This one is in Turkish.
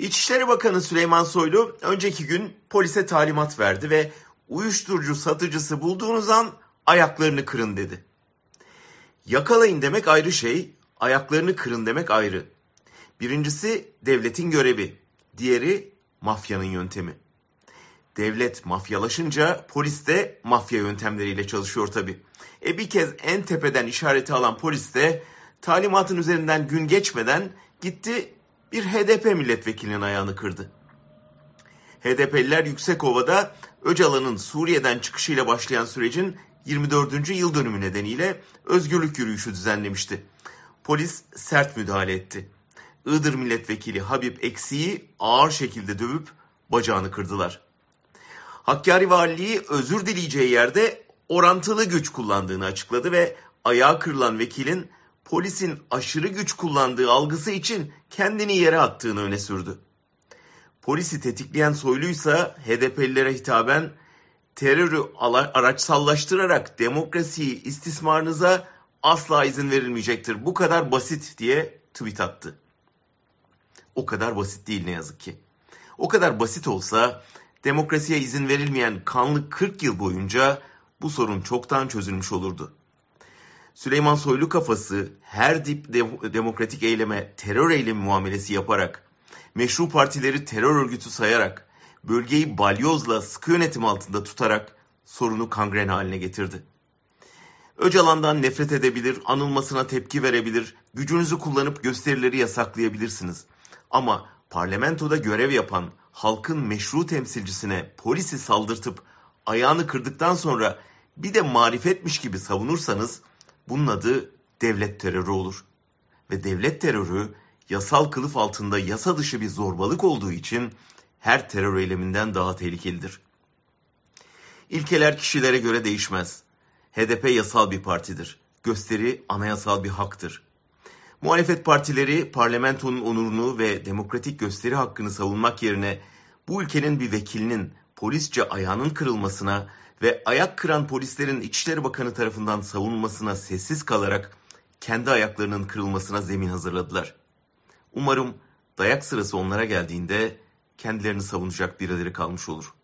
İçişleri Bakanı Süleyman Soylu önceki gün polise talimat verdi ve uyuşturucu satıcısı bulduğunuz an ayaklarını kırın dedi. Yakalayın demek ayrı şey, ayaklarını kırın demek ayrı. Birincisi devletin görevi, diğeri mafyanın yöntemi. Devlet mafyalaşınca polis de mafya yöntemleriyle çalışıyor tabi. E bir kez en tepeden işareti alan polis de talimatın üzerinden gün geçmeden gitti bir HDP milletvekilinin ayağını kırdı. HDP'liler Yüksekova'da Öcalan'ın Suriye'den çıkışıyla başlayan sürecin 24. yıl dönümü nedeniyle özgürlük yürüyüşü düzenlemişti. Polis sert müdahale etti. Iğdır milletvekili Habib Eksi'yi ağır şekilde dövüp bacağını kırdılar. Hakkari Valiliği özür dileyeceği yerde orantılı güç kullandığını açıkladı ve ayağı kırılan vekilin polisin aşırı güç kullandığı algısı için kendini yere attığını öne sürdü. Polisi tetikleyen soyluysa HDP'lilere hitaben terörü araçsallaştırarak demokrasiyi istismarınıza asla izin verilmeyecektir. Bu kadar basit diye tweet attı. O kadar basit değil ne yazık ki. O kadar basit olsa demokrasiye izin verilmeyen kanlı 40 yıl boyunca bu sorun çoktan çözülmüş olurdu. Süleyman Soylu kafası her dip de- demokratik eyleme terör eylemi muamelesi yaparak, meşru partileri terör örgütü sayarak, bölgeyi balyozla sıkı yönetim altında tutarak sorunu kangren haline getirdi. Öcalan'dan nefret edebilir, anılmasına tepki verebilir, gücünüzü kullanıp gösterileri yasaklayabilirsiniz. Ama parlamentoda görev yapan halkın meşru temsilcisine polisi saldırtıp ayağını kırdıktan sonra bir de marifetmiş gibi savunursanız bunun adı devlet terörü olur. Ve devlet terörü yasal kılıf altında yasa dışı bir zorbalık olduğu için her terör eyleminden daha tehlikelidir. İlkeler kişilere göre değişmez. HDP yasal bir partidir. Gösteri anayasal bir haktır. Muhalefet partileri parlamentonun onurunu ve demokratik gösteri hakkını savunmak yerine bu ülkenin bir vekilinin polisçe ayağının kırılmasına ve ayak kıran polislerin İçişleri Bakanı tarafından savunmasına sessiz kalarak kendi ayaklarının kırılmasına zemin hazırladılar. Umarım dayak sırası onlara geldiğinde kendilerini savunacak birileri kalmış olur.